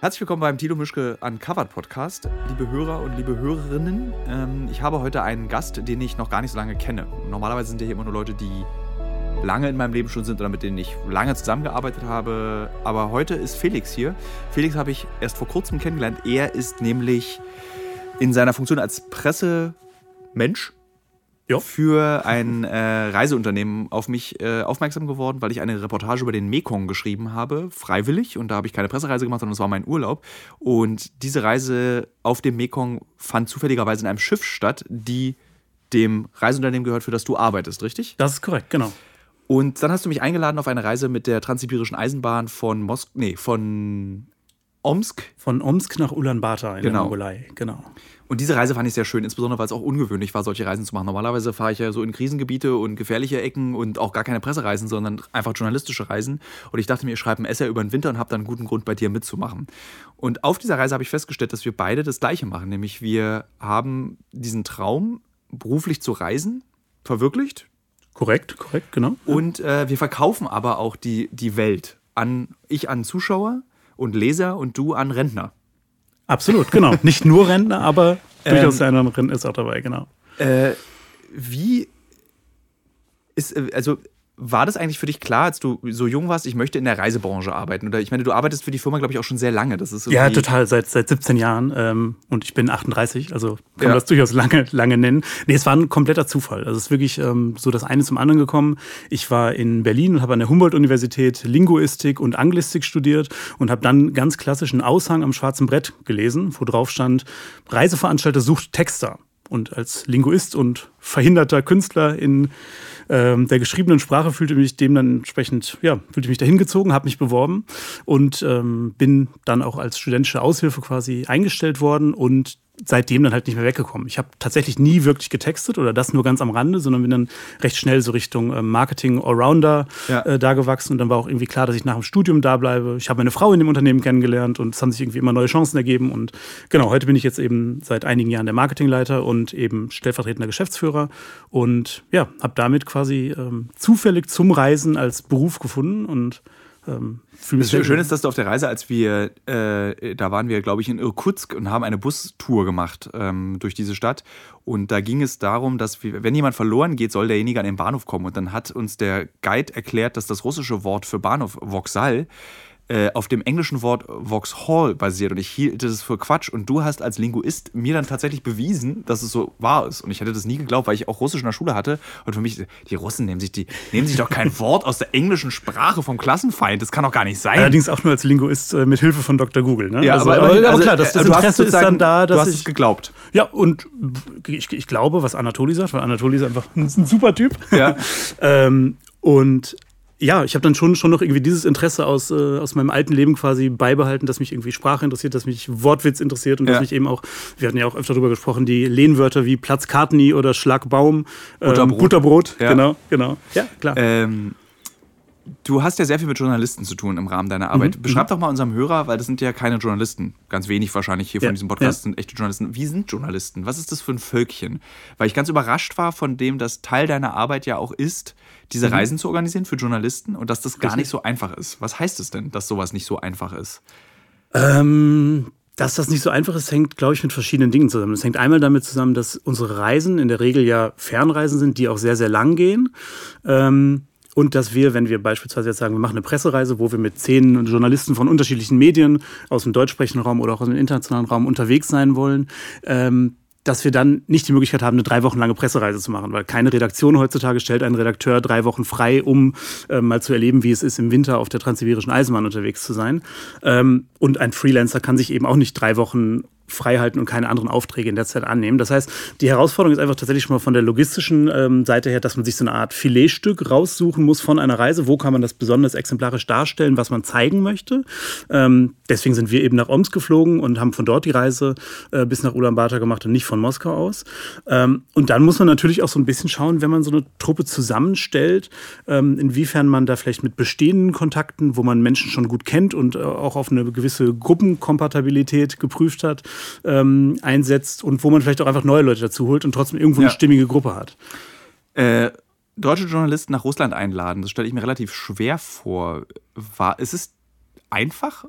Herzlich willkommen beim Tilo Mischke Uncovered Podcast, liebe Hörer und liebe Hörerinnen. Ähm, ich habe heute einen Gast, den ich noch gar nicht so lange kenne. Normalerweise sind ja hier immer nur Leute, die lange in meinem Leben schon sind oder mit denen ich lange zusammengearbeitet habe. Aber heute ist Felix hier. Felix habe ich erst vor kurzem kennengelernt. Er ist nämlich in seiner Funktion als Pressemensch Ja. für ein äh, Reiseunternehmen auf mich äh, aufmerksam geworden, weil ich eine Reportage über den Mekong geschrieben habe, freiwillig. Und da habe ich keine Pressereise gemacht, sondern es war mein Urlaub. Und diese Reise auf dem Mekong fand zufälligerweise in einem Schiff statt, die dem Reiseunternehmen gehört, für das du arbeitest, richtig? Das ist korrekt, genau. Und dann hast du mich eingeladen auf eine Reise mit der Transsibirischen Eisenbahn von Mosk nee, von Omsk. Von Omsk nach Ulaanbaatar in Genau. der Mongolei, genau. Und diese Reise fand ich sehr schön, insbesondere weil es auch ungewöhnlich war, solche Reisen zu machen. Normalerweise fahre ich ja so in Krisengebiete und gefährliche Ecken und auch gar keine Pressereisen, sondern einfach journalistische Reisen. Und ich dachte mir, ich schreibe ein Essay über den Winter und habe dann einen guten Grund, bei dir mitzumachen. Und auf dieser Reise habe ich festgestellt, dass wir beide das Gleiche machen. Nämlich wir haben diesen Traum, beruflich zu reisen, verwirklicht. Korrekt, korrekt, genau. Und äh, wir verkaufen aber auch die, die Welt an ich an Zuschauer und Leser und du an Rentner. Absolut, genau. Nicht nur Rentner, aber Ähm, durchaus eine Rentner ist auch dabei, genau. Äh, wie ist, äh, also war das eigentlich für dich klar, als du so jung warst, ich möchte in der Reisebranche arbeiten? Oder ich meine, du arbeitest für die Firma, glaube ich, auch schon sehr lange. Das ist Ja, total, seit, seit 17 Jahren. Ähm, und ich bin 38, also kann Ja. man das durchaus lange, lange nennen. Nee, es war ein kompletter Zufall. Also es ist wirklich ähm, so das eine zum anderen gekommen. Ich war in Berlin und habe an der Humboldt-Universität Linguistik und Anglistik studiert und habe dann ganz klassischen Aushang am schwarzen Brett gelesen, wo drauf stand, Reiseveranstalter sucht Texter. Und als Linguist und verhinderter Künstler in ähm, der geschriebenen Sprache fühlte mich dem dann entsprechend, ja, fühlte mich dahin gezogen, habe mich beworben und ähm, bin dann auch als studentische Aushilfe quasi eingestellt worden und seitdem dann halt nicht mehr weggekommen. Ich habe tatsächlich nie wirklich getextet oder das nur ganz am Rande, sondern bin dann recht schnell so Richtung ähm, Marketing Allrounder Ja. äh, da gewachsen und dann war auch irgendwie klar, dass ich nach dem Studium da bleibe. Ich habe meine Frau in dem Unternehmen kennengelernt und es haben sich irgendwie immer neue Chancen ergeben und genau, heute bin ich jetzt eben seit einigen Jahren der Marketingleiter und eben stellvertretender Geschäftsführer und ja, habe damit quasi ähm, zufällig zum Reisen als Beruf gefunden und ähm, fühle mich Das Schöne ist, dass du auf der Reise, als wir, äh, da waren wir, glaube ich, in Irkutsk und haben eine Bustour gemacht ähm, durch diese Stadt. Und da ging es darum, dass wir, wenn jemand verloren geht, soll derjenige an den Bahnhof kommen. Und dann hat uns der Guide erklärt, dass das russische Wort für Bahnhof, Vokzal, äh, auf dem englischen Wort Vauxhall basiert. Und ich hielt das für Quatsch. Und du hast als Linguist mir dann tatsächlich bewiesen, dass es so wahr ist. Und ich hätte das nie geglaubt, weil ich auch Russisch in der Schule hatte. Und für mich, die Russen nehmen sich, die, nehmen sich doch kein Wort aus der englischen Sprache vom Klassenfeind. Das kann doch gar nicht sein. Allerdings auch nur als Linguist äh, mit Hilfe von Dr. Google. Ne? Ja, also, aber, aber, also, klar, das, das äh, du hast Interesse ist dann da, Du dass hast es ich. geglaubt. Ja, und ich, ich glaube, was Anatoli sagt, weil Anatoli ist einfach ein, ein super Typ. Ja. ähm, und ja, ich habe dann schon, schon noch irgendwie dieses Interesse aus, äh, aus meinem alten Leben quasi beibehalten, dass mich irgendwie Sprache interessiert, dass mich Wortwitz interessiert und Ja. dass mich eben auch, wir hatten ja auch öfter darüber gesprochen, die Lehnwörter wie Platzkarteni oder Schlagbaum, ähm, Butterbrot. Butterbrot, Ja. genau, genau. Ja, klar. Ähm, du hast ja sehr viel mit Journalisten zu tun im Rahmen deiner Arbeit. Mhm, Beschreib doch mal unserem Hörer, weil das sind ja keine Journalisten, ganz wenig wahrscheinlich hier Ja, von diesem Podcast sind echte Journalisten. Wie sind Journalisten? Was ist das für ein Völkchen? Weil ich ganz überrascht war von dem, dass Teil deiner Arbeit ja auch ist, diese Mhm. Reisen zu organisieren für Journalisten und dass das gar nicht so einfach ist. Was heißt es denn, dass sowas nicht so einfach ist? Ähm, dass das nicht so einfach ist, hängt, glaube ich, mit verschiedenen Dingen zusammen. Es hängt einmal damit zusammen, dass unsere Reisen in der Regel ja Fernreisen sind, die auch sehr, sehr lang gehen. Ähm, und dass wir, wenn wir beispielsweise jetzt sagen, wir machen eine Pressereise, wo wir mit zehn Journalisten von unterschiedlichen Medien aus dem deutschsprechenden Raum oder auch aus dem internationalen Raum unterwegs sein wollen, ähm, dass wir dann nicht die Möglichkeit haben, eine drei Wochen lange Pressereise zu machen, weil keine Redaktion heutzutage stellt einen Redakteur drei Wochen frei, um ähm, mal zu erleben, wie es ist, im Winter auf der transsibirischen Eisenbahn unterwegs zu sein. Ähm, und ein Freelancer kann sich eben auch nicht drei Wochen frei halten und keine anderen Aufträge in der Zeit annehmen. Das heißt, die Herausforderung ist einfach tatsächlich schon mal von der logistischen ähm, Seite her, dass man sich so eine Art Filetstück raussuchen muss von einer Reise. Wo kann man das besonders exemplarisch darstellen, was man zeigen möchte? Ähm, deswegen sind wir eben nach Omsk geflogen und haben von dort die Reise äh, bis nach Ulaanbaatar gemacht und nicht von Moskau aus. Ähm, und dann muss man natürlich auch so ein bisschen schauen, wenn man so eine Truppe zusammenstellt, ähm, inwiefern man da vielleicht mit bestehenden Kontakten, wo man Menschen schon gut kennt und äh, auch auf eine gewisse Gruppenkompatibilität geprüft hat, ähm, einsetzt und wo man vielleicht auch einfach neue Leute dazu holt und trotzdem irgendwo Ja. eine stimmige Gruppe hat. Äh, deutsche Journalisten nach Russland einladen, das stelle ich mir relativ schwer vor. War, ist es einfach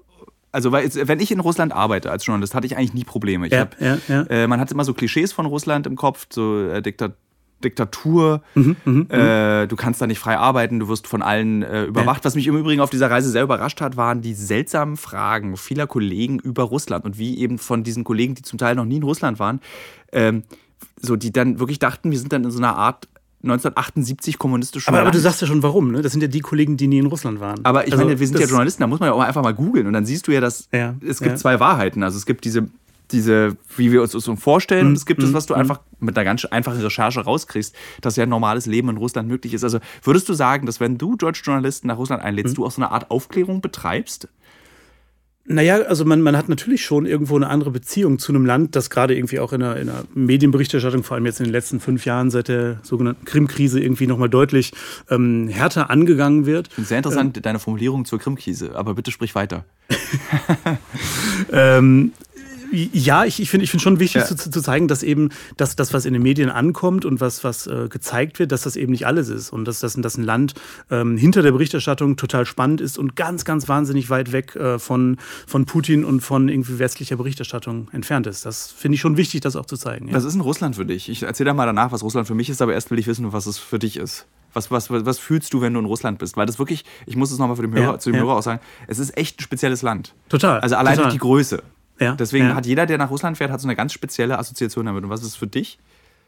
Also, weil, wenn ich in Russland arbeite als Journalist, hatte ich eigentlich nie Probleme. Ja, hab, ja, ja. Äh, man hat immer so Klischees von Russland im Kopf, so äh, Diktat Diktatur, Mhm, äh, du kannst da nicht frei arbeiten, du wirst von allen äh, überwacht. Was mich im Übrigen auf dieser Reise sehr überrascht hat, waren die seltsamen Fragen vieler Kollegen über Russland und wie eben von diesen Kollegen, die zum Teil noch nie in Russland waren, ähm, so die dann wirklich dachten, wir sind dann in so einer Art 1978 kommunistischen Aber, aber du sagst ja schon warum, ne? Das sind ja die Kollegen, die nie in Russland waren. Aber ich Also, meine, wir sind ja Journalisten, da muss man ja auch einfach mal googeln und dann siehst du ja, dass Ja, es gibt ja. zwei Wahrheiten. Also es gibt diese, diese, wie wir uns das so vorstellen, und es gibt Mhm, das, was du einfach mit einer ganz einfachen Recherche rauskriegst, dass ja ein normales Leben in Russland möglich ist. Also würdest du sagen, dass wenn du deutsche Journalisten nach Russland Mhm. einlädst, du auch so eine Art Aufklärung betreibst? Naja, also man, man hat natürlich schon irgendwo eine andere Beziehung zu einem Land, das gerade irgendwie auch in der, in der Medienberichterstattung, vor allem jetzt in den letzten fünf Jahren seit der sogenannten Krim-Krise, irgendwie nochmal deutlich ähm, härter angegangen wird. Ich sehr interessant, deine Formulierung zur Krimkrise, aber bitte sprich weiter. Ähm, ja, ich, ich finde ich find schon wichtig Ja. zu, zu zeigen, dass eben dass das, was in den Medien ankommt und was, was äh, gezeigt wird, dass das eben nicht alles ist. Und dass, dass, dass ein Land ähm, hinter der Berichterstattung total spannend ist und ganz, ganz wahnsinnig weit weg äh, von, von Putin und von irgendwie westlicher Berichterstattung entfernt ist. Das finde ich schon wichtig, das auch zu zeigen. Ja. Was ist denn Russland für dich? Ich erzähle mal danach, was Russland für mich ist, aber erst will ich wissen, was es für dich ist. Was, was, was, fühlst du, wenn du in Russland bist? Weil das wirklich, ich muss es nochmal für den Hörer, Ja, zu dem. Hörer auch sagen, es ist echt ein spezielles Land. Total, Also allein total. durch die Größe. Ja, Deswegen ja. hat jeder, der nach Russland fährt, hat so eine ganz spezielle Assoziation damit. Und was ist es für dich?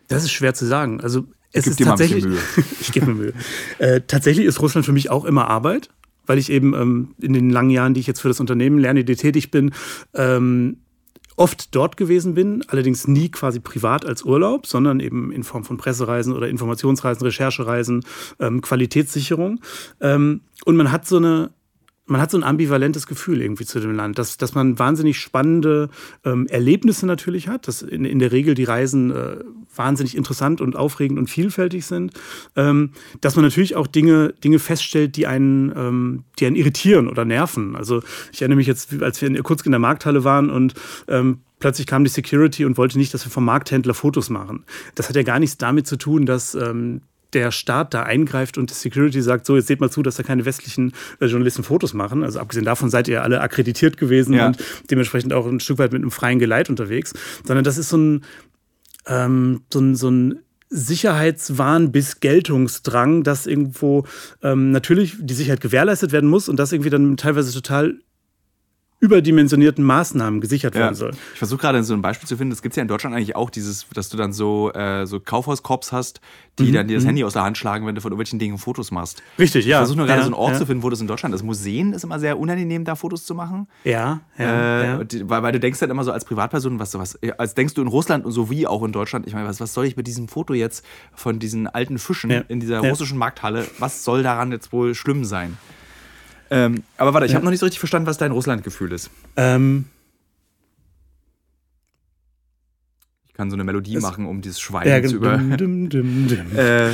Das ist schwer zu sagen. Also es ist tatsächlich. ich gebe mir Mühe. Äh, tatsächlich ist Russland für mich auch immer Arbeit, weil ich eben ähm, in den langen Jahren, die ich jetzt für das Unternehmen lerne, die tätig bin, ähm, oft dort gewesen bin, allerdings nie quasi privat als Urlaub, sondern eben in Form von Pressereisen oder Informationsreisen, Recherchereisen, ähm, Qualitätssicherung. Ähm, und man hat so eine man hat so ein ambivalentes Gefühl irgendwie zu dem Land, dass, dass man wahnsinnig spannende ähm, Erlebnisse natürlich hat, dass in, in der Regel die Reisen äh, wahnsinnig interessant und aufregend und vielfältig sind, ähm, dass man natürlich auch Dinge, Dinge feststellt, die einen, ähm, die einen irritieren oder nerven. Also ich erinnere mich jetzt, als wir in Irkutsk in der Markthalle waren und ähm, plötzlich kam die Security und wollte nicht, dass wir vom Markthändler Fotos machen. Das hat ja gar nichts damit zu tun, dass ähm, der Staat da eingreift und die Security sagt, so, jetzt seht mal zu, dass da keine westlichen äh, Journalisten Fotos machen. Also abgesehen davon seid ihr alle akkreditiert gewesen Ja. und dementsprechend auch ein Stück weit mit einem freien Geleit unterwegs. Sondern das ist so ein, ähm, so ein, so ein Sicherheitswahn bis Geltungsdrang, dass irgendwo ähm, natürlich die Sicherheit gewährleistet werden muss und das irgendwie dann teilweise total überdimensionierten Maßnahmen gesichert werden soll. Ich versuche gerade so ein Beispiel zu finden. Das gibt es ja in Deutschland eigentlich auch, dieses, dass du dann so, äh, so Kaufhauscops hast, die Mhm, dann dir das Handy aus der Hand schlagen, wenn du von irgendwelchen Dingen Fotos machst. Richtig, ja. Ich versuche nur gerade ja, so einen Ort ja. zu finden, wo das in Deutschland ist. Museen ist immer sehr unangenehm, da Fotos zu machen. Ja, ja, äh, ja. die, weil, weil du denkst dann immer so als Privatperson, was, was als denkst du in Russland und so wie auch in Deutschland, ich meine, was, was soll ich mit diesem Foto jetzt von diesen alten Fischen Ja. in dieser Ja. russischen Markthalle, was soll daran jetzt wohl schlimm sein? Ähm, aber warte, ich Ja. habe noch nicht so richtig verstanden, was dein Russlandgefühl ist. Ähm, Ich kann so eine Melodie Es- machen, um dieses Schwein ja, zu über. dim, dim, dim, dim. Äh,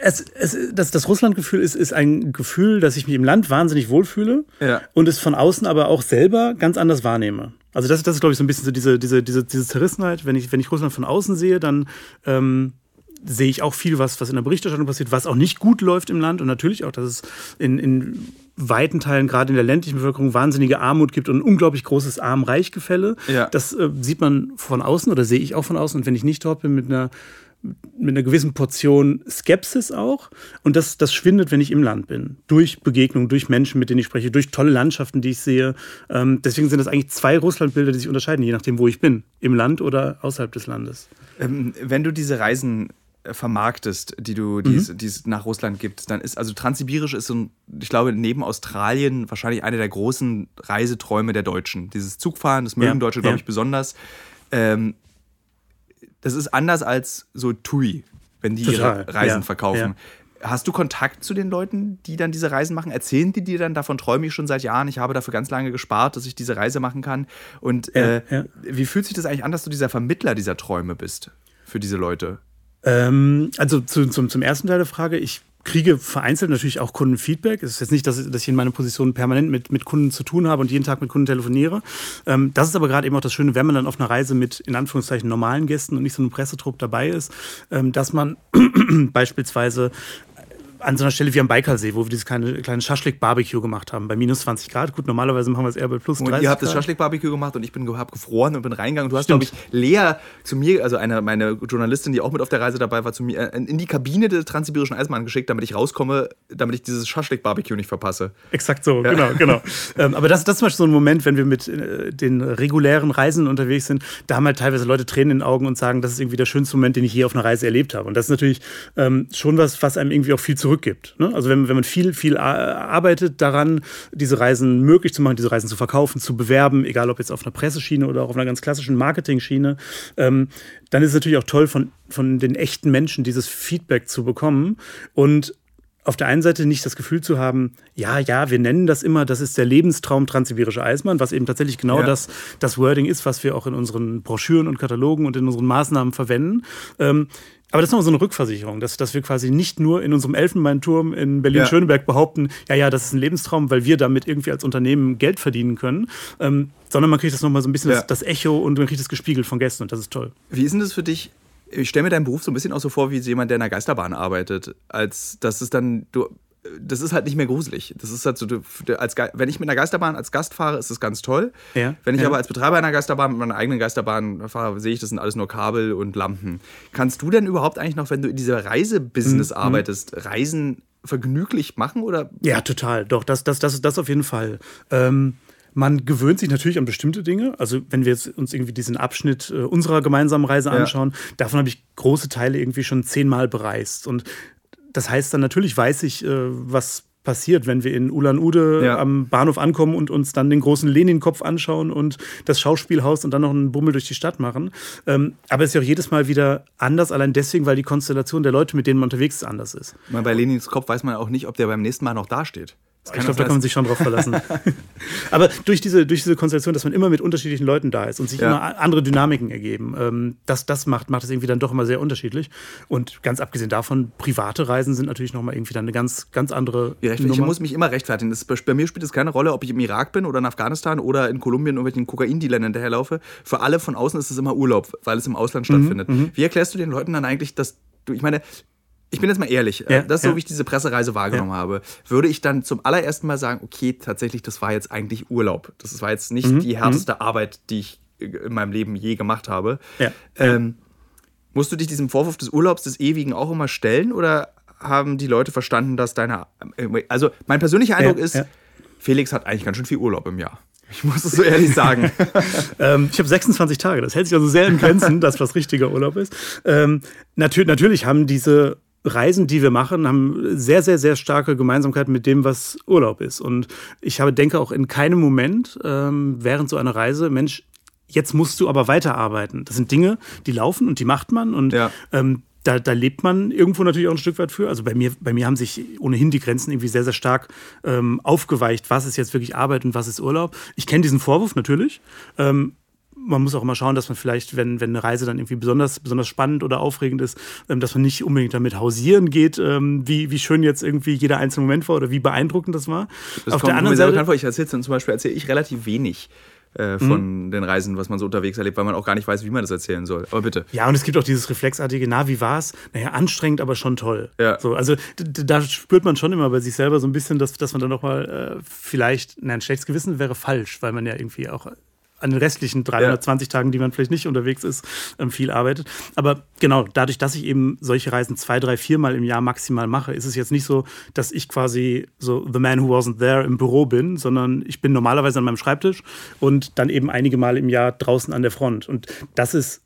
Es, es, das, das Russlandgefühl ist, ist ein Gefühl, dass ich mich im Land wahnsinnig wohlfühle Ja. und es von außen aber auch selber ganz anders wahrnehme. Also das, das ist, glaube ich, so ein bisschen so diese, diese, diese, diese Zerrissenheit. Wenn ich, wenn ich Russland von außen sehe, dann ähm, sehe ich auch viel, was, was in der Berichterstattung passiert, was auch nicht gut läuft im Land und natürlich auch, dass es in, in weiten Teilen, gerade in der ländlichen Bevölkerung, wahnsinnige Armut gibt und ein unglaublich großes Arm-Reich-Gefälle. Ja. Das äh, sieht man von außen oder sehe ich auch von außen. Und wenn ich nicht dort bin, mit einer mit einer gewissen Portion Skepsis auch. Und das, das schwindet, wenn ich im Land bin. Durch Begegnungen, durch Menschen, mit denen ich spreche, durch tolle Landschaften, die ich sehe. Ähm, deswegen sind das eigentlich zwei Russlandbilder, die sich unterscheiden, je nachdem, wo ich bin. Im Land oder außerhalb des Landes. Ähm, wenn du diese Reisen vermarktest, die du, Mhm. die, die es nach Russland gibt, dann ist, also Transsibirisch ist so ein, ich glaube, neben Australien wahrscheinlich einer der großen Reiseträume der Deutschen. Dieses Zugfahren, das mögen Ja, Deutsche, glaube ja. ich, besonders. Ähm, das ist anders als so TUI, wenn die Total, ihre Reisen ja, verkaufen. Hast du Kontakt zu den Leuten, die dann diese Reisen machen? Erzählen die dir dann, davon träume ich schon seit Jahren, ich habe dafür ganz lange gespart, dass ich diese Reise machen kann? Und äh, wie fühlt sich das eigentlich an, dass du dieser Vermittler dieser Träume bist für diese Leute? Ähm, also zu, zum, zum ersten Teil der Frage, ich kriege vereinzelt natürlich auch Kundenfeedback. Es ist jetzt nicht, dass, ich- in meiner Position permanent mit, mit Kunden zu tun habe und jeden Tag mit Kunden telefoniere. Ähm, das ist aber gerade eben auch das Schöne, wenn man dann auf einer Reise mit in Anführungszeichen normalen Gästen und nicht so einem Pressetrupp dabei ist, ähm, dass man beispielsweise an so einer Stelle wie am Baikalsee, wo wir dieses kleine, kleine Schaschlik-Barbecue gemacht haben, bei minus 20 Grad. Gut, normalerweise machen wir es eher bei plus 30 Und ihr habt Grad. das Schaschlik-Barbecue gemacht und ich bin hab gefroren und bin reingegangen. Du hast, glaube ich, Lea zu mir, also eine meine Journalistin, die auch mit auf der Reise dabei war, zu mir äh, in die Kabine der Transsibirischen Eisenbahn geschickt, damit ich rauskomme, damit ich dieses Schaschlik-Barbecue nicht verpasse. Exakt so, genau, genau. ähm, aber das, das ist zum Beispiel so ein Moment, wenn wir mit äh, den regulären Reisen unterwegs sind, da haben halt teilweise Leute Tränen in den Augen und sagen, das ist irgendwie der schönste Moment, den ich je auf einer Reise erlebt habe. Und das ist natürlich ähm, schon was, was einem irgendwie auch viel zurückgibt. Ne? Also wenn, wenn man viel, viel arbeitet daran, diese Reisen möglich zu machen, diese Reisen zu verkaufen, zu bewerben, egal ob jetzt auf einer Presseschiene oder auch auf einer ganz klassischen Marketing-Schiene, ähm, dann ist es natürlich auch toll, von, von den echten Menschen dieses Feedback zu bekommen und auf der einen Seite nicht das Gefühl zu haben, ja, ja, wir nennen das immer, das ist der Lebenstraum Transsibirische Eismann, was eben tatsächlich genau Ja. das, das Wording ist, was wir auch in unseren Broschüren und Katalogen und in unseren Maßnahmen verwenden. Ähm, aber das ist nochmal so eine Rückversicherung, dass, dass wir quasi nicht nur in unserem Elfenbeinturm in Berlin-Schöneberg behaupten, ja, ja, das ist ein Lebenstraum, weil wir damit irgendwie als Unternehmen Geld verdienen können, ähm, sondern man kriegt das nochmal so ein bisschen Ja. das, das Echo und man kriegt es gespiegelt von Gästen und das ist toll. Wie ist denn das für dich? Ich stelle mir deinen Beruf so ein bisschen auch so vor, wie jemand, der in einer Geisterbahn arbeitet. Als das ist dann, du, das ist halt nicht mehr gruselig. Das ist halt so, du, als, wenn ich mit einer Geisterbahn als Gast fahre, ist das ganz toll. Ja, Wenn ich ja. aber als Betreiber einer Geisterbahn mit meiner eigenen Geisterbahn fahre, sehe ich, das sind alles nur Kabel und Lampen. Kannst du denn überhaupt eigentlich noch, wenn du in dieser Mhm, Reisebusiness arbeitest, Reisen vergnüglich machen oder Ja, total. Doch, das, das, das, das auf jeden Fall. Ähm, man gewöhnt sich natürlich an bestimmte Dinge. Also wenn wir jetzt uns irgendwie diesen Abschnitt äh, unserer gemeinsamen Reise Ja. anschauen, davon habe ich große Teile irgendwie schon zehnmal bereist. Und das heißt dann natürlich weiß ich, äh, was passiert, wenn wir in Ulan-Ude Ja. am Bahnhof ankommen und uns dann den großen Lenin-Kopf anschauen und das Schauspielhaus und dann noch einen Bummel durch die Stadt machen. Ähm, aber es ist ja auch jedes Mal wieder anders, allein deswegen, weil die Konstellation der Leute, mit denen man unterwegs ist, anders ist. Bei Lenins Kopf weiß man auch nicht, ob der beim nächsten Mal noch dasteht. Ich glaube, da kann man sich schon drauf verlassen. Aber durch diese, durch diese Konstellation, dass man immer mit unterschiedlichen Leuten da ist und sich Ja. immer andere Dynamiken ergeben, ähm, das, das macht, macht es irgendwie dann doch immer sehr unterschiedlich. Und ganz abgesehen davon, private Reisen sind natürlich nochmal irgendwie dann eine ganz, ganz andere Ja, ich, ich muss mich immer rechtfertigen. Das, bei mir spielt es keine Rolle, ob ich im Irak bin oder in Afghanistan oder in Kolumbien irgendwelchen Kokaindealern hinterherlaufe. Für alle von außen ist es immer Urlaub, weil es im Ausland stattfindet. Wie erklärst du den Leuten dann eigentlich, dass du, ich meine, ich bin jetzt mal ehrlich, Ja, äh, das ist so, ja. wie ich diese Pressereise wahrgenommen habe, würde ich dann zum allerersten Mal sagen, okay, tatsächlich, das war jetzt eigentlich Urlaub. Das war jetzt nicht die härteste Arbeit, die ich äh, in meinem Leben je gemacht habe. Ja. Ähm, Musst du dich diesem Vorwurf des Urlaubs des Ewigen auch immer stellen oder haben die Leute verstanden, dass deine. Also, mein persönlicher Eindruck Ja, ist, ja. Felix hat eigentlich ganz schön viel Urlaub im Jahr. Ich muss es so ehrlich sagen. Ähm, ich habe 26 Tage. Das hält sich also sehr in Grenzen, dass was richtiger Urlaub ist. Ähm, natür natürlich haben diese Reisen, die wir machen, haben sehr, sehr, sehr starke Gemeinsamkeiten mit dem, was Urlaub ist. Und ich habe, denke auch in keinem Moment ähm, während so einer Reise, Mensch, jetzt musst du aber weiterarbeiten. Das sind Dinge, die laufen und die macht man. Und Ja. ähm, da, da lebt man irgendwo natürlich auch ein Stück weit für. Also bei mir, bei mir haben sich ohnehin die Grenzen irgendwie sehr, sehr stark ähm, aufgeweicht. Was ist jetzt wirklich Arbeit und was ist Urlaub? Ich kenne diesen Vorwurf natürlich. Ähm, man muss auch immer schauen, dass man vielleicht, wenn, wenn eine Reise dann irgendwie besonders, besonders spannend oder aufregend ist, ähm, dass man nicht unbedingt damit hausieren geht, ähm, wie, wie schön jetzt irgendwie jeder einzelne Moment war oder wie beeindruckend das war. Das Auf der anderen Seite, vor. Ich erzähle zum Beispiel erzähle ich relativ wenig äh, von den Reisen, was man so unterwegs erlebt, weil man auch gar nicht weiß, wie man das erzählen soll. Aber bitte. Ja, und es gibt auch dieses reflexartige, na, wie war's? Naja, anstrengend, aber schon toll. Ja. So, also da spürt man schon immer bei sich selber so ein bisschen, dass, dass man dann nochmal äh, vielleicht, nein, ein schlechtes Gewissen wäre falsch, weil man ja irgendwie auch an den restlichen 320 Tagen, die man vielleicht nicht unterwegs ist, ähm, viel arbeitet. Aber genau, dadurch, dass ich eben solche Reisen zwei, drei, viermal im Jahr maximal mache, ist es jetzt nicht so, dass ich quasi so the man who wasn't there im Büro bin, sondern ich bin normalerweise an meinem Schreibtisch und dann eben einige Mal im Jahr draußen an der Front. Und das ist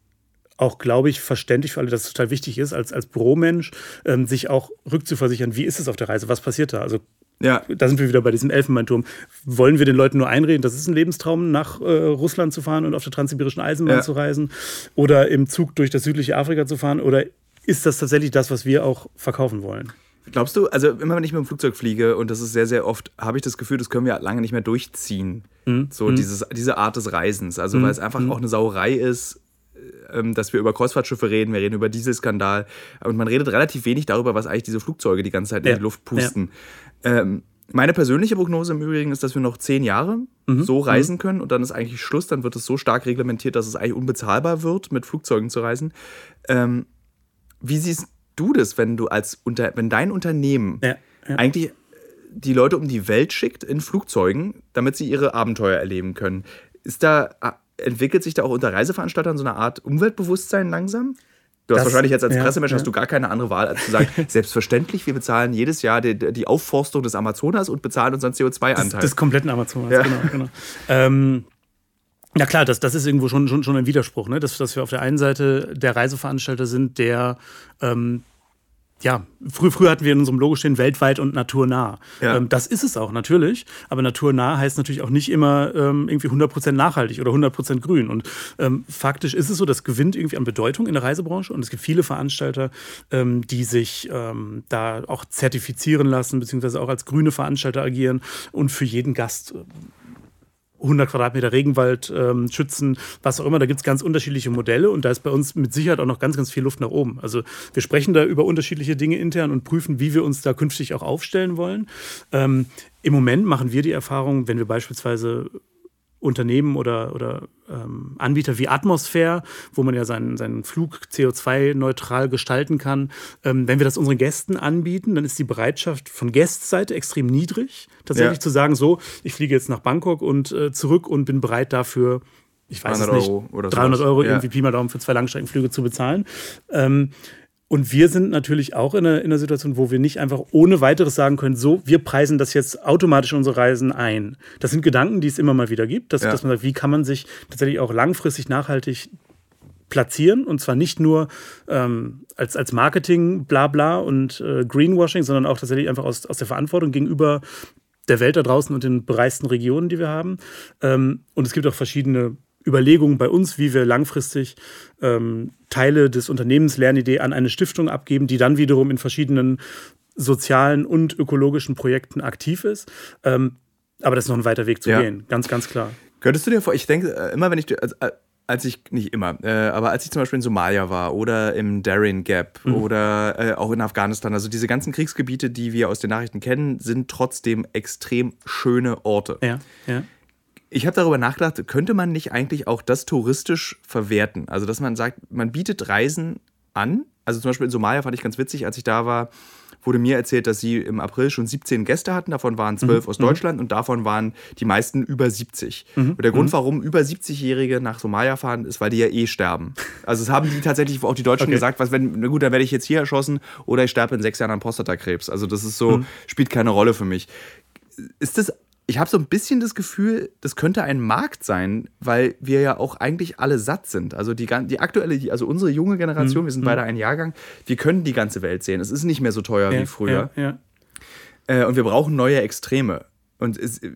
auch, glaube ich, verständlich für alle, dass es total wichtig ist, als, als Büromensch, ähm, sich auch rückzuversichern, wie ist es auf der Reise, was passiert da? Also Ja. da sind wir wieder bei diesem Elfenbeinturm. Wollen wir den Leuten nur einreden, das ist ein Lebenstraum, nach äh, Russland zu fahren und auf der transsibirischen Eisenbahn Ja. zu reisen oder im Zug durch das südliche Afrika zu fahren? Oder ist das tatsächlich das, was wir auch verkaufen wollen? Glaubst du, also immer wenn ich mit dem Flugzeug fliege, und das ist sehr, sehr oft, habe ich das Gefühl, das können wir lange nicht mehr durchziehen. So dieses, diese Art des Reisens. Also weil es einfach auch eine Sauerei ist, dass wir über Kreuzfahrtschiffe reden, wir reden über Dieselskandal. Und man redet relativ wenig darüber, was eigentlich diese Flugzeuge die ganze Zeit in Ja. die Luft pusten. Ähm, meine persönliche Prognose im Übrigen ist, dass wir noch zehn Jahre Mhm. so reisen können und dann ist eigentlich Schluss. Dann wird es so stark reglementiert, dass es eigentlich unbezahlbar wird, mit Flugzeugen zu reisen. Ähm, wie siehst du das, wenn du als unter, wenn dein Unternehmen Ja, ja. eigentlich die Leute um die Welt schickt in Flugzeugen, damit sie ihre Abenteuer erleben können? Ist da, entwickelt sich da auch unter Reiseveranstaltern so eine Art Umweltbewusstsein langsam? Du hast Das- wahrscheinlich jetzt als ja, Pressemensch ja. hast du gar keine andere Wahl, als zu sagen, selbstverständlich, wir bezahlen jedes Jahr die, die Aufforstung des Amazonas und bezahlen unseren des, CO2-Anteil. des kompletten Amazonas, Ja. genau. genau. Ähm, ja klar, das, das ist irgendwo schon, schon, schon ein Widerspruch, ne? dass, dass wir auf der einen Seite der Reiseveranstalter sind, der ähm, ja, früher, früher hatten wir in unserem Logo stehen weltweit und naturnah. Ja. Ähm, das ist es auch natürlich, aber naturnah heißt natürlich auch nicht immer ähm, irgendwie 100% nachhaltig oder 100% grün. Und ähm, faktisch ist es so, das gewinnt irgendwie an Bedeutung in der Reisebranche und es gibt viele Veranstalter, ähm, die sich ähm, da auch zertifizieren lassen, beziehungsweise auch als grüne Veranstalter agieren und für jeden Gast äh, 100 Quadratmeter Regenwald ähm, schützen, was auch immer. Da gibt es ganz unterschiedliche Modelle und da ist bei uns mit Sicherheit auch noch ganz, ganz viel Luft nach oben. Also wir sprechen da über unterschiedliche Dinge intern und prüfen, wie wir uns da künftig auch aufstellen wollen. Ähm, Im Moment machen wir die Erfahrung, wenn wir beispielsweise Unternehmen oder, oder ähm, Anbieter wie Atmosphäre, wo man ja seinen, seinen Flug CO2-neutral gestalten kann. Ähm, wenn wir das unseren Gästen anbieten, dann ist die Bereitschaft von Gästseite extrem niedrig, tatsächlich Ja. zu sagen, so, ich fliege jetzt nach Bangkok und äh, zurück und bin bereit dafür, ich weiß es 300 nicht, Euro oder 300 sowas. Euro Ja. irgendwie Pi mal Daumen für zwei Langstreckenflüge zu bezahlen. Ähm, und wir sind natürlich auch in einer, in einer Situation, wo wir nicht einfach ohne weiteres sagen können, so, wir preisen das jetzt automatisch unsere Reisen ein. Das sind Gedanken, die es immer mal wieder gibt, dass, Ja. dass man sagt, wie kann man sich tatsächlich auch langfristig nachhaltig platzieren und zwar nicht nur ähm, als, als Marketing, bla bla und äh, Greenwashing, sondern auch tatsächlich einfach aus, aus der Verantwortung gegenüber der Welt da draußen und den bereisten Regionen, die wir haben. Ähm, und es gibt auch verschiedene Überlegungen bei uns, wie wir langfristig ähm, Teile des Unternehmens Lernidee an eine Stiftung abgeben, die dann wiederum in verschiedenen sozialen und ökologischen Projekten aktiv ist. Ähm, aber das ist noch ein weiter Weg zu Ja. gehen, ganz, ganz klar. Könntest du dir vor, ich denke, äh, immer wenn ich, als, äh, als ich, nicht immer, äh, aber als ich zum Beispiel in Somalia war oder im Darien Gap Mhm. oder äh, auch in Afghanistan, also diese ganzen Kriegsgebiete, die wir aus den Nachrichten kennen, sind trotzdem extrem schöne Orte. Ja, ja. Ich habe darüber nachgedacht, könnte man nicht eigentlich auch das touristisch verwerten? Also, dass man sagt, man bietet Reisen an. Also zum Beispiel in Somalia fand ich ganz witzig, als ich da war, wurde mir erzählt, dass sie im April schon 17 Gäste hatten, davon waren 12 aus Deutschland und davon waren die meisten über 70. Und der Grund, warum über 70-Jährige nach Somalia fahren, ist, weil die ja eh sterben. Also es haben die tatsächlich auch die Deutschen Okay. gesagt, was wenn, na gut, dann werde ich jetzt hier erschossen oder ich sterbe in sechs Jahren an Prostatakrebs. Also das ist so, spielt keine Rolle für mich. Ist das ich habe so ein bisschen das Gefühl, das könnte ein Markt sein, weil wir ja auch eigentlich alle satt sind. Also die, die aktuelle, also unsere junge Generation, wir sind beide ein Jahrgang, wir können die ganze Welt sehen. Es ist nicht mehr so teuer wie früher. Ja, ja. Äh, und wir brauchen neue Extreme. Und es, äh,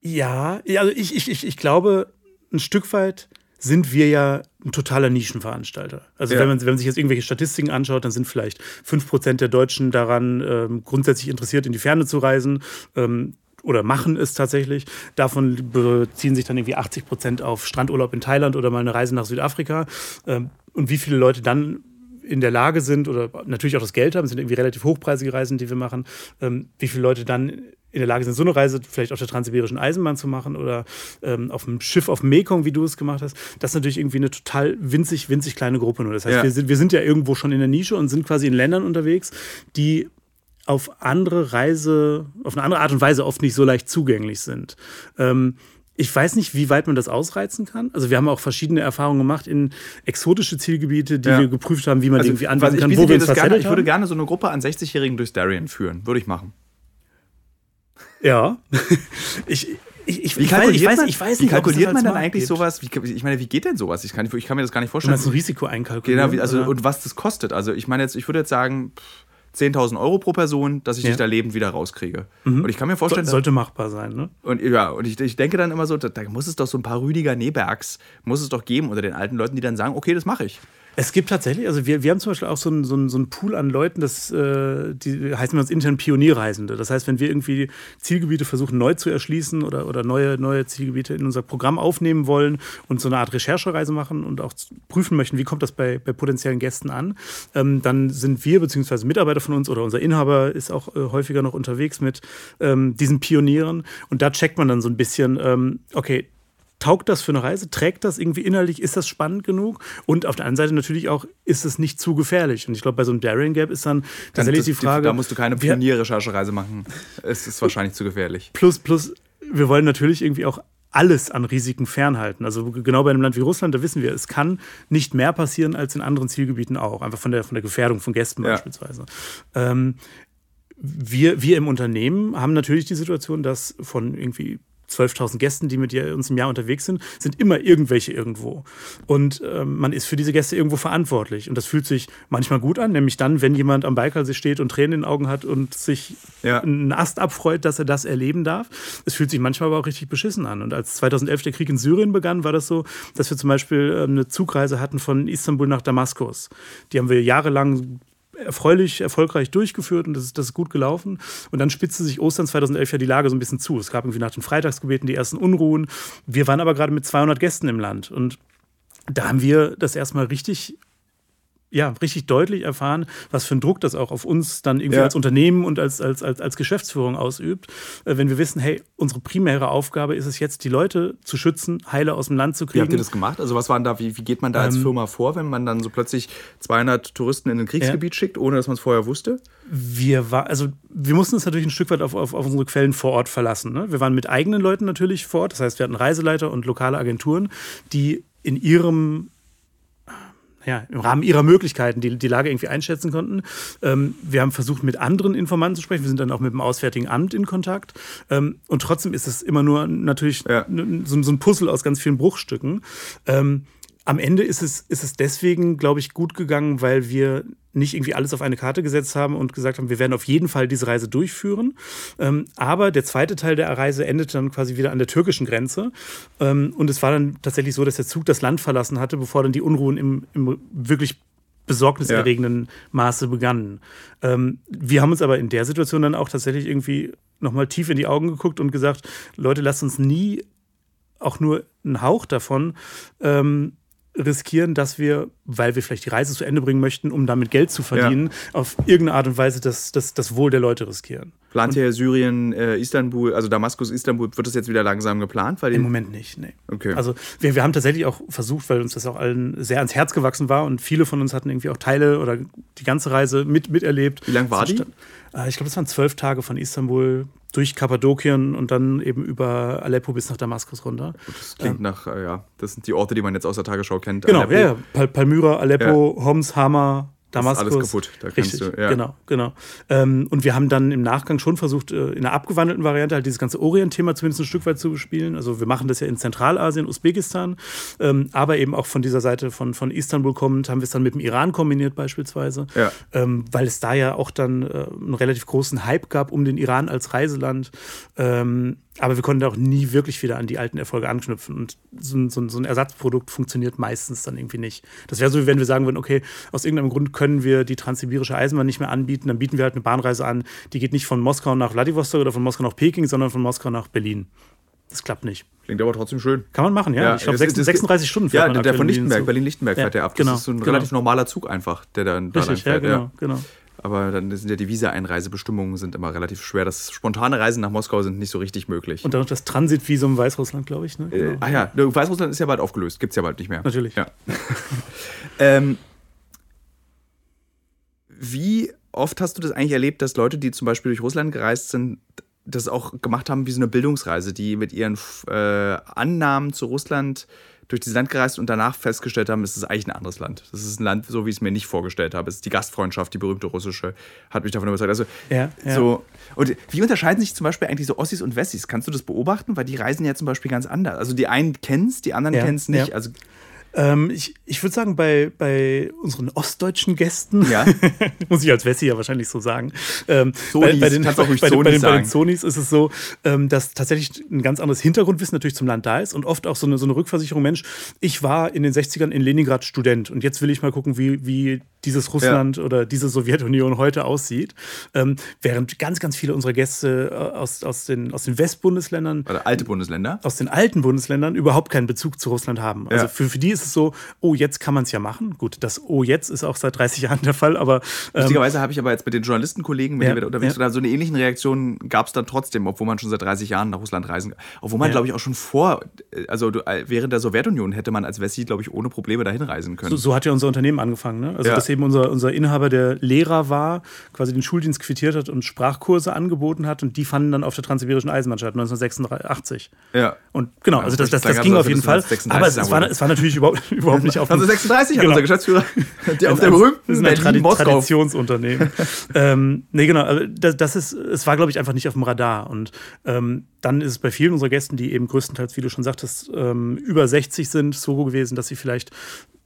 Ja, ja, also ich, ich, ich, ich glaube, ein Stück weit sind wir ja ein totaler Nischenveranstalter. Also Ja. wenn, man, wenn man sich jetzt irgendwelche Statistiken anschaut, dann sind vielleicht 5% der Deutschen daran ähm, grundsätzlich interessiert, in die Ferne zu reisen. Ähm, oder machen es tatsächlich. Davon beziehen sich dann irgendwie 80 Prozent auf Strandurlaub in Thailand oder mal eine Reise nach Südafrika. Ähm, und wie viele Leute dann in der Lage sind oder natürlich auch das Geld haben, sind irgendwie relativ hochpreisige Reisen, die wir machen, ähm, wie viele Leute dann in der Lage sind, so eine Reise vielleicht auf der transsibirischen Eisenbahn zu machen oder ähm, auf einem Schiff auf dem Mekong, wie du es gemacht hast. Das ist natürlich irgendwie eine total winzig, winzig kleine Gruppe nur. Das heißt, Ja. wir, sind, wir sind ja irgendwo schon in der Nische und sind quasi in Ländern unterwegs, die auf andere Reise, auf eine andere Art und Weise oft nicht so leicht zugänglich sind. Ähm, ich weiß nicht, wie weit man das ausreizen kann. Also wir haben auch verschiedene Erfahrungen gemacht in exotische Zielgebiete, die Ja. wir geprüft haben, wie man die irgendwie ich, kann, wie wo wir uns gerne, ich würde gerne so eine Gruppe an 60-Jährigen durchs Darien führen. Würde ich machen. Ja. ich, ich, ich, Wie kalkuliert ich, weiß, man, ich weiß wie nicht, es kalkuliert man dann eigentlich gibt. sowas? Wie, ich meine, wie geht denn sowas? Ich kann, ich kann mir das gar nicht Du vorstellen. meinst ein Risiko einkalkulieren? Genau, wie, also, oder? und was das kostet. Also ich meine jetzt, ich würde jetzt sagen, pff, 10.000 Euro pro Person, dass ich Ja. dich da lebend wieder rauskriege. Und ich kann mir So, vorstellen, sollte machbar sein, ne? und ja, und ich, ich denke dann immer so, da, da muss es doch so ein paar Rüdiger Nebergs, muss es doch geben unter den alten Leuten, die dann sagen, okay, das mache ich. Es gibt tatsächlich, also wir, wir haben zum Beispiel auch so einen so einen- so einen Pool an Leuten, das äh, die heißen wir uns intern Pionierreisende. Das heißt, wenn wir irgendwie Zielgebiete versuchen neu zu erschließen oder, oder neue, neue Zielgebiete in unser Programm aufnehmen wollen und so eine Art Recherchereise machen und auch prüfen möchten, wie kommt das bei, bei potenziellen Gästen an, ähm, dann sind wir beziehungsweise Mitarbeiter von uns oder unser Inhaber ist auch äh, häufiger noch unterwegs mit ähm, diesen Pionieren und da checkt man dann so ein bisschen, ähm, okay, taugt das für eine Reise? Trägt das irgendwie innerlich? Ist das spannend genug? Und auf der anderen Seite natürlich auch, ist es nicht zu gefährlich? Und ich glaube, bei so einem Daring Gap ist dann tatsächlich die Frage. Da musst du keine Pionierrecherchereise machen. Es ist wahrscheinlich zu gefährlich. Plus, plus, wir wollen natürlich irgendwie auch alles an Risiken fernhalten. Also genau bei einem Land wie Russland, da wissen wir, es kann nicht mehr passieren als in anderen Zielgebieten auch, einfach von der, von der Gefährdung von Gästen ja. beispielsweise. Ähm, wir, wir im Unternehmen haben natürlich die Situation, dass von irgendwie 12.000 Gästen, die mit uns im Jahr unterwegs sind, sind immer irgendwelche irgendwo. Und äh, man ist für diese Gäste irgendwo verantwortlich. Und das fühlt sich manchmal gut an, nämlich dann, wenn jemand am Baikalsee steht und Tränen in den Augen hat und sich ja. einen Ast abfreut, dass er das erleben darf. Es fühlt sich manchmal aber auch richtig beschissen an. Und als 2011 der Krieg in Syrien begann, war das so, dass wir zum Beispiel äh, eine Zugreise hatten von Istanbul nach Damaskus. Die haben wir jahrelang erfreulich, erfolgreich durchgeführt und das ist, das ist gut gelaufen. Und dann spitzte sich Ostern 2011 ja die Lage so ein bisschen zu. Es gab irgendwie nach den Freitagsgebeten die ersten Unruhen. Wir waren aber gerade mit 200 Gästen im Land und da haben wir das erstmal richtig ja, richtig deutlich erfahren, was für einen Druck das auch auf uns dann irgendwie ja. als Unternehmen und als, als, als, als Geschäftsführung ausübt, äh, wenn wir wissen, hey, unsere primäre Aufgabe ist es jetzt, die Leute zu schützen, heile aus dem Land zu kriegen. Wie habt ihr das gemacht? Also was waren da, wie, wie geht man da als ähm, Firma vor, wenn man dann so plötzlich 200 Touristen in ein Kriegsgebiet ja. schickt, ohne dass man es vorher wusste? Wir war, also wir mussten uns natürlich ein Stück weit auf, auf, auf unsere Quellen vor Ort verlassen. Ne? Wir waren mit eigenen Leuten natürlich vor Ort, das heißt, wir hatten Reiseleiter und lokale Agenturen, die in ihrem ja, im Rahmen ihrer Möglichkeiten die, die Lage irgendwie einschätzen konnten. Ähm, wir haben versucht, mit anderen Informanten zu sprechen. Wir sind dann auch mit dem Auswärtigen Amt in Kontakt. Ähm, und trotzdem ist es immer nur natürlich ja. so, so, ein Puzzle aus ganz vielen Bruchstücken. Ähm, am Ende ist es, ist es deswegen, glaube ich, gut gegangen, weil wir nicht irgendwie alles auf eine Karte gesetzt haben und gesagt haben, wir werden auf jeden Fall diese Reise durchführen. Ähm, aber der zweite Teil der Reise endete dann quasi wieder an der türkischen Grenze. Ähm, und es war dann tatsächlich so, dass der Zug das Land verlassen hatte, bevor dann die Unruhen im, im wirklich besorgniserregenden ja. Maße begannen. Ähm, wir haben uns aber in der Situation dann auch tatsächlich irgendwie nochmal tief in die Augen geguckt und gesagt, Leute, lasst uns nie auch nur einen Hauch davon ähm, riskieren, dass wir, weil wir vielleicht die Reise zu Ende bringen möchten, um damit Geld zu verdienen, ja. auf irgendeine Art und Weise das, das, das Wohl der Leute riskieren. Plant ihr Syrien, äh, Istanbul, also Damaskus, Istanbul, wird das jetzt wieder langsam geplant? Weil Im Moment nicht, nee. Okay. Also wir, wir haben tatsächlich auch versucht, weil uns das auch allen sehr ans Herz gewachsen war und viele von uns hatten irgendwie auch Teile oder die ganze Reise mit, miterlebt. Wie lang war die? Äh, ich glaube, es waren zwölf Tage von Istanbul durch Kappadokien und dann eben über Aleppo bis nach Damaskus runter. Das klingt ähm, nach, äh, ja, das sind die Orte, die man jetzt aus der Tagesschau kennt. Genau, Aleppo. ja. Pal Palmyra, Aleppo, ja. Homs, Hama, Damaskus. alles kaputt. Da Richtig, du, ja. genau, genau. Ähm, und wir haben dann im Nachgang schon versucht, äh, in einer abgewandelten Variante halt dieses ganze Orient-Thema zumindest ein Stück weit zu bespielen. Also wir machen das ja in Zentralasien, Usbekistan, ähm, aber eben auch von dieser Seite von, von Istanbul kommend haben wir es dann mit dem Iran kombiniert beispielsweise, ja. ähm, weil es da ja auch dann äh, einen relativ großen Hype gab um den Iran als Reiseland. Ähm, aber wir konnten auch nie wirklich wieder an die alten Erfolge anknüpfen. Und so ein, so ein, so ein Ersatzprodukt funktioniert meistens dann irgendwie nicht. Das wäre so, wie wenn wir sagen würden, okay, aus irgendeinem Grund können wir die transsibirische Eisenbahn nicht mehr anbieten, dann bieten wir halt eine Bahnreise an, die geht nicht von Moskau nach Vladivostok oder von Moskau nach Peking, sondern von Moskau nach Berlin. Das klappt nicht. Klingt aber trotzdem schön. Kann man machen, ja. ja ich glaube, 36 Stunden fährt ja, man der von Lichtenberg, Berlin-Lichtenberg ja, fährt der ab. Genau, das ist so ein genau. relativ normaler Zug einfach, der dann da Richtig, fährt. Ja, genau, genau. Aber dann sind ja die Visa-Einreisebestimmungen sind immer relativ schwer. Das spontane Reisen nach Moskau sind nicht so richtig möglich. Und dann noch das Transitvisum Weißrussland, glaube ich. Ne? Genau. Äh, ah ja, Weißrussland ist ja bald aufgelöst. Gibt es ja bald nicht mehr. Natürlich. Ja. ähm, wie oft hast du das eigentlich erlebt, dass Leute, die zum Beispiel durch Russland gereist sind, das auch gemacht haben wie so eine Bildungsreise, die mit ihren äh, Annahmen zu Russland durch dieses Land gereist und danach festgestellt haben, es ist eigentlich ein anderes Land. Das ist ein Land, so wie ich es mir nicht vorgestellt habe. Es ist die Gastfreundschaft, die berühmte russische, hat mich davon überzeugt. Also, ja, ja. So, und wie unterscheiden sich zum Beispiel eigentlich so Ossis und Wessis? Kannst du das beobachten? Weil die reisen ja zum Beispiel ganz anders. Also die einen kennen es, die anderen ja, kennen es nicht. Also ähm, ich ich würde sagen, bei, bei unseren ostdeutschen Gästen, ja. muss ich als Wessi ja wahrscheinlich so sagen, ähm, bei, bei, den, bei, bei, den, bei, den, bei den Sonis ist es so, ähm, dass tatsächlich ein ganz anderes Hintergrundwissen natürlich zum Land da ist und oft auch so eine, so eine Rückversicherung, Mensch, ich war in den 60ern in Leningrad Student und jetzt will ich mal gucken, wie, wie dieses Russland ja. oder diese Sowjetunion heute aussieht. Ähm, während ganz, ganz viele unserer Gäste äh, aus, aus den, aus den Westbundesländern, oder alte Bundesländer, aus den alten Bundesländern überhaupt keinen Bezug zu Russland haben. Also ja. für, für die ist ist es so, oh, jetzt kann man es ja machen. Gut, das Oh, jetzt ist auch seit 30 Jahren der Fall, aber. Ähm, Lustigerweise habe ich aber jetzt mit den Journalistenkollegen, mit ja, wir unterwegs ja. waren, so eine ähnliche Reaktion gab es dann trotzdem, obwohl man schon seit 30 Jahren nach Russland reisen kann. Obwohl man, ja. glaube ich, auch schon vor, also äh, während der Sowjetunion hätte man als Wessi, glaube ich, ohne Probleme dahin reisen können. So, so hat ja unser Unternehmen angefangen, ne? Also, dass eben unser, unser Inhaber, der Lehrer war, quasi den Schuldienst quittiert hat und Sprachkurse angeboten hat und die fanden dann auf der Transsibirischen Eisenbahn statt, 1986. Ja. Und genau, also das, das, das ging auf jeden Fall. Aber es, es, war, es war natürlich überhaupt, überhaupt nicht auf Also 36 hat unser Geschäftsführer, der auf der berühmten Tradi Traditionsunternehmen. ähm, nee, genau, also das, das ist, es war, glaube ich, einfach nicht auf dem Radar. Und ähm, dann ist es bei vielen unserer Gästen, die eben größtenteils, wie du schon sagtest, ähm, über 60 sind, so gewesen, dass sie vielleicht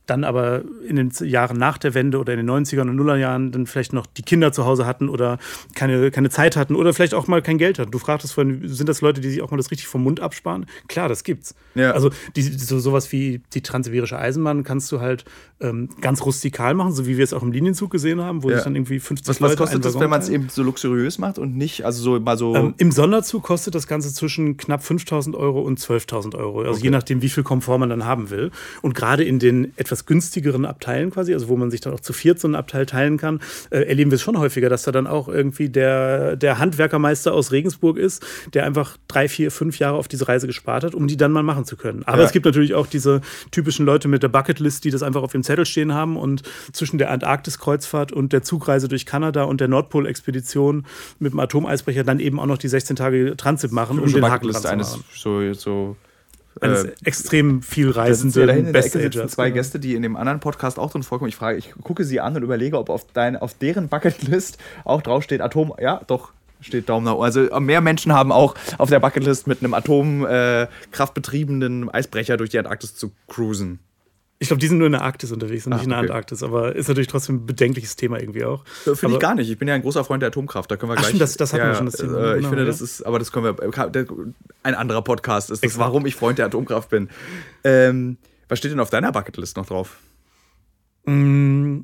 dann aber in den Jahren nach der Wende oder in den 90er und Nullerjahren dann vielleicht noch die Kinder zu Hause hatten oder keine, keine Zeit hatten oder vielleicht auch mal kein Geld hatten. Du fragtest vorhin, sind das Leute, die sich auch mal das richtig vom Mund absparen? Klar, das gibt's. Ja. Also die, so, sowas wie die transsibirische Eisenbahn kannst du halt ähm, ganz rustikal machen, so wie wir es auch im Linienzug gesehen haben, wo ja. sich dann irgendwie 50 was, Leute Was kostet das, wenn man es eben so luxuriös macht und nicht, also so mal so... Ähm, Im Sonderzug kostet das Ganze zwischen knapp 5.000 Euro und 12.000 Euro, also okay. je nachdem, wie viel Komfort man dann haben will. Und gerade in den etwas günstigeren Abteilen quasi, also wo man sich dann auch zu viert so einen Abteil teilen kann, äh, erleben wir es schon häufiger, dass da dann auch irgendwie der, der Handwerkermeister aus Regensburg ist, der einfach drei, vier, fünf Jahre auf diese Reise gespart hat, um die dann mal machen zu können. Aber ja. es gibt natürlich auch diese typischen Leute mit der Bucketlist, die das einfach auf dem Zettel stehen haben und zwischen der Antarktis-Kreuzfahrt und der Zugreise durch Kanada und der Nordpol-Expedition mit dem Atomeisbrecher dann eben auch noch die 16 Tage Transit machen, um den Haken dran zu machen. So, so äh, extrem viel reisenden da hinten Best Agers. Zwei. Gäste, die in dem anderen Podcast auch drin vorkommen. Ich frage, ich gucke sie an und überlege, ob auf, dein, auf deren Bucketlist auch draufsteht Atom. Ja, doch, steht Daumen nach oben. Also äh, mehr Menschen haben auch auf der Bucketlist mit einem atomkraftbetriebenen äh, Eisbrecher durch die Antarktis zu cruisen. Ich glaube, die sind nur in der Arktis unterwegs und nicht Ach, in der okay. Antarktis, aber ist natürlich trotzdem ein bedenkliches Thema irgendwie auch. Finde ich gar nicht. Ich bin ja ein großer Freund der Atomkraft. Da können wir gleich. Ach, das, das hatten ja, wir schon das Thema. Äh, ich genau, finde, ja. das ist, aber das können wir. Ein anderer Podcast ist das, Exakt. warum ich Freund der Atomkraft bin. Ähm, was steht denn auf deiner Bucketlist noch drauf? Mm,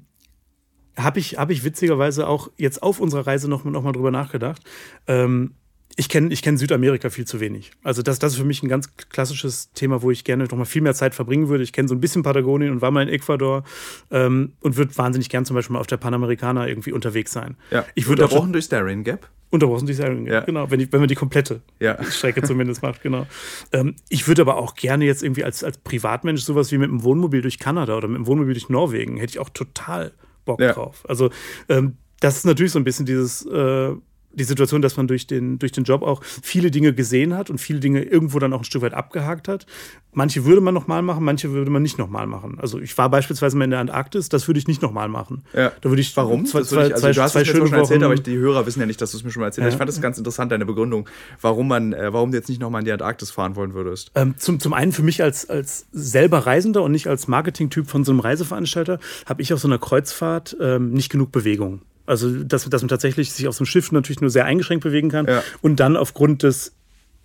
Habe ich, hab ich witzigerweise auch jetzt auf unserer Reise noch, noch mal drüber nachgedacht. Ähm, ich kenne ich kenn Südamerika viel zu wenig. Also das, das ist für mich ein ganz klassisches Thema, wo ich gerne noch mal viel mehr Zeit verbringen würde. Ich kenne so ein bisschen Patagonien und war mal in Ecuador ähm, und würde wahnsinnig gern zum Beispiel mal auf der Panamericana irgendwie unterwegs sein. Ja. Ich würde unterbrochen durch Darien Gap? Unterbrochen durch Darien Gap, ja. genau. Wenn, ich, wenn man die komplette ja. Strecke zumindest macht, genau. Ähm, ich würde aber auch gerne jetzt irgendwie als, als Privatmensch sowas wie mit dem Wohnmobil durch Kanada oder mit dem Wohnmobil durch Norwegen, hätte ich auch total Bock ja. drauf. Also ähm, das ist natürlich so ein bisschen dieses... Äh, die Situation, dass man durch den, durch den Job auch viele Dinge gesehen hat und viele Dinge irgendwo dann auch ein Stück weit abgehakt hat. Manche würde man nochmal machen, manche würde man nicht nochmal machen. Also ich war beispielsweise mal in der Antarktis, das würde ich nicht nochmal machen. Ja. Da würde ich Warum? Zwei, zwei, ich, also zwei, du hast zwei es mir schon erzählt, aber ich, die Hörer wissen ja nicht, dass du es mir schon mal erzählt hast. Ja. Ich fand das ganz interessant, deine Begründung, warum man, äh, warum du jetzt nicht nochmal in die Antarktis fahren wollen würdest. Ähm, zum, zum einen für mich als, als selber Reisender und nicht als Marketing-Typ von so einem Reiseveranstalter habe ich auf so einer Kreuzfahrt ähm, nicht genug Bewegung. Also, dass, dass man tatsächlich sich auf so einem Schiff natürlich nur sehr eingeschränkt bewegen kann ja. und dann aufgrund des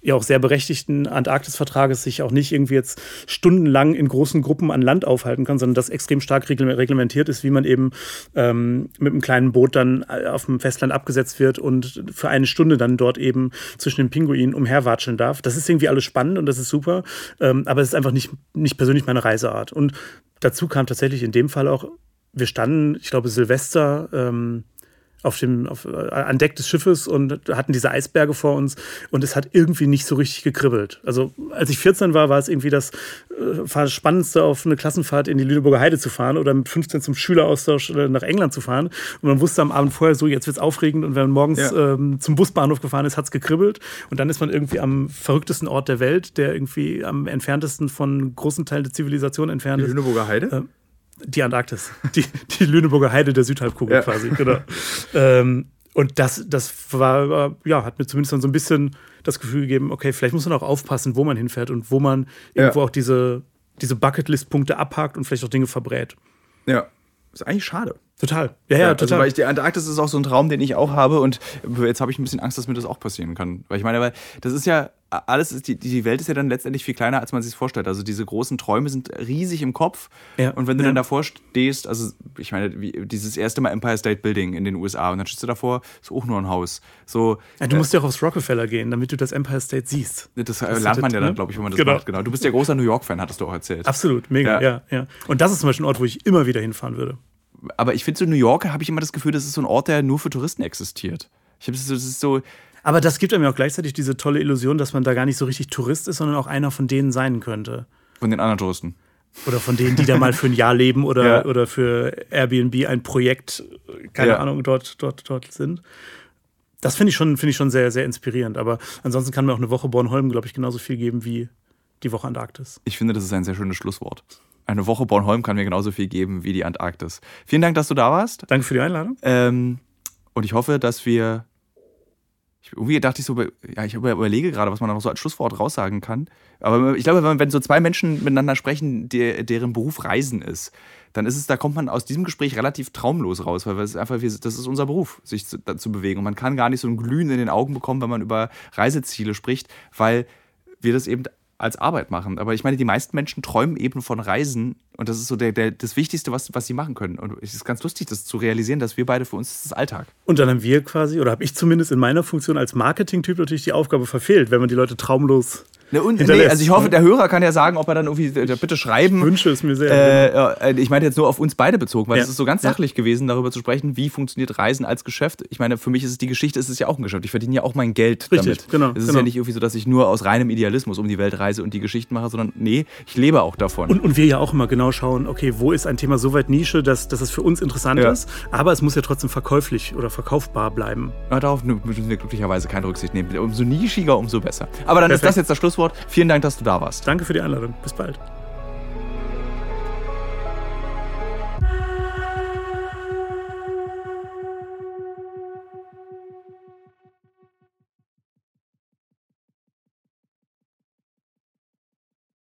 ja auch sehr berechtigten Antarktisvertrages sich auch nicht irgendwie jetzt stundenlang in großen Gruppen an Land aufhalten kann, sondern das extrem stark reglementiert ist, wie man eben ähm, mit einem kleinen Boot dann äh, auf dem Festland abgesetzt wird und für eine Stunde dann dort eben zwischen den Pinguinen umherwatscheln darf. Das ist irgendwie alles spannend und das ist super, ähm, aber es ist einfach nicht, nicht persönlich meine Reiseart. Und dazu kam tatsächlich in dem Fall auch wir standen, ich glaube, Silvester ähm, auf dem, auf, äh, an Deck des Schiffes und hatten diese Eisberge vor uns und es hat irgendwie nicht so richtig gekribbelt. Also als ich 14 war, war es irgendwie das, äh, Spannendste, auf eine Klassenfahrt in die Lüneburger Heide zu fahren oder mit 15 zum Schüleraustausch äh, nach England zu fahren. Und man wusste am Abend vorher so, jetzt wird es aufregend und wenn man morgens ja. ähm, zum Busbahnhof gefahren ist, hat es gekribbelt. Und dann ist man irgendwie am verrücktesten Ort der Welt, der irgendwie am entferntesten von großen Teilen der Zivilisation entfernt die ist. Lüneburger Heide? Äh, die Antarktis, die, die Lüneburger Heide der Südhalbkugel ja. quasi, genau. ähm, und das, das war, ja, hat mir zumindest dann so ein bisschen das Gefühl gegeben, okay, vielleicht muss man auch aufpassen, wo man hinfährt und wo man ja. irgendwo auch diese, diese Bucketlist-Punkte abhakt und vielleicht auch Dinge verbrät. Ja, ist eigentlich schade. Total. Ja, ja, total. Also, weil ich, die Antarktis ist auch so ein Traum, den ich auch habe und jetzt habe ich ein bisschen Angst, dass mir das auch passieren kann. Weil ich meine, weil das ist ja alles ist, die, die Welt ist ja dann letztendlich viel kleiner, als man sich vorstellt. Also diese großen Träume sind riesig im Kopf. Ja. Und wenn du Ja. dann davor stehst, also ich meine, wie, dieses erste Mal Empire State Building in den USA und dann stehst du davor, ist auch nur ein Haus. So, Ja, du musst ja auch aufs Rockefeller gehen, damit du das Empire State siehst. das, Das lernt man ja dann, ne? glaube ich, wenn man das Genau. macht. Genau. Du bist ja großer New York-Fan, hattest du auch erzählt. Absolut, mega, Ja. ja. ja, Und das ist zum Beispiel ein Ort, wo ich immer wieder hinfahren würde. Aber ich finde, so New York habe ich immer das Gefühl, das ist so ein Ort, der nur für Touristen existiert. Ich habe das, das ist so, Aber das gibt einem ja auch gleichzeitig diese tolle Illusion, dass man da gar nicht so richtig Tourist ist, sondern auch einer von denen sein könnte. von den anderen Touristen. Oder von denen, die da mal für ein Jahr leben oder, Ja. oder für Airbnb ein Projekt, keine Ja. Ahnung, dort, dort, dort sind. Das finde ich, schon- finde ich schon sehr, sehr inspirierend. Aber ansonsten kann mir auch eine Woche Bornholm, glaube ich, genauso viel geben wie die Woche Antarktis. Ich finde, das ist ein sehr schönes Schlusswort. Eine Woche Bornholm kann mir genauso viel geben wie die Antarktis. Vielen Dank, dass du da warst. Danke für die Einladung. Ähm, und ich hoffe, dass wir. Ich, irgendwie dachte ich so, ja, ich über- überlege gerade, was man noch so als Schlusswort raussagen kann. Aber ich glaube, wenn, wenn so zwei Menschen miteinander sprechen, der, deren Beruf Reisen ist, dann ist es, da kommt man aus diesem Gespräch relativ traumlos raus, weil es einfach, das ist unser Beruf, sich zu, da, zu bewegen. Und man kann gar nicht so ein Glühen in den Augen bekommen, wenn man über Reiseziele spricht, weil wir das eben als Arbeit machen. Aber ich meine, die meisten Menschen träumen eben von Reisen und das ist so der, der, das Wichtigste, was, was sie machen können. Und es ist ganz lustig, das zu realisieren, dass wir beide für uns das ist Alltag. Und dann haben wir quasi, oder habe ich zumindest in meiner Funktion als Marketing-Typ natürlich die Aufgabe verfehlt, wenn man die Leute traumlos Ne, und, nee, also ich hoffe, ne? der Hörer kann ja sagen, ob er dann irgendwie, äh, bitte schreiben. wünsche es mir sehr. Äh, äh, ich meine jetzt nur auf uns beide bezogen, weil Ja. es ist so ganz Ja. sachlich gewesen, darüber zu sprechen, wie funktioniert Reisen als Geschäft. Ich meine, für mich ist es die Geschichte, ist es ja auch ein Geschäft. Ich verdiene ja auch mein Geld Richtig, damit. genau, Es ist genau. ja nicht irgendwie so, dass ich nur aus reinem Idealismus um die Welt reise und die Geschichten mache, sondern nee, ich lebe auch davon. Und, und wir ja auch immer genau schauen, okay, wo ist ein Thema so weit Nische, dass, dass es für uns interessant Ja. ist, aber es muss ja trotzdem verkäuflich oder verkaufbar bleiben. Aber darauf müssen wir glücklicherweise keine Rücksicht nehmen. Umso nischiger, umso besser. Aber dann ist Perfekt. das jetzt das Schlusswort. Vielen Dank, dass du da warst. Danke für die Einladung. Bis bald.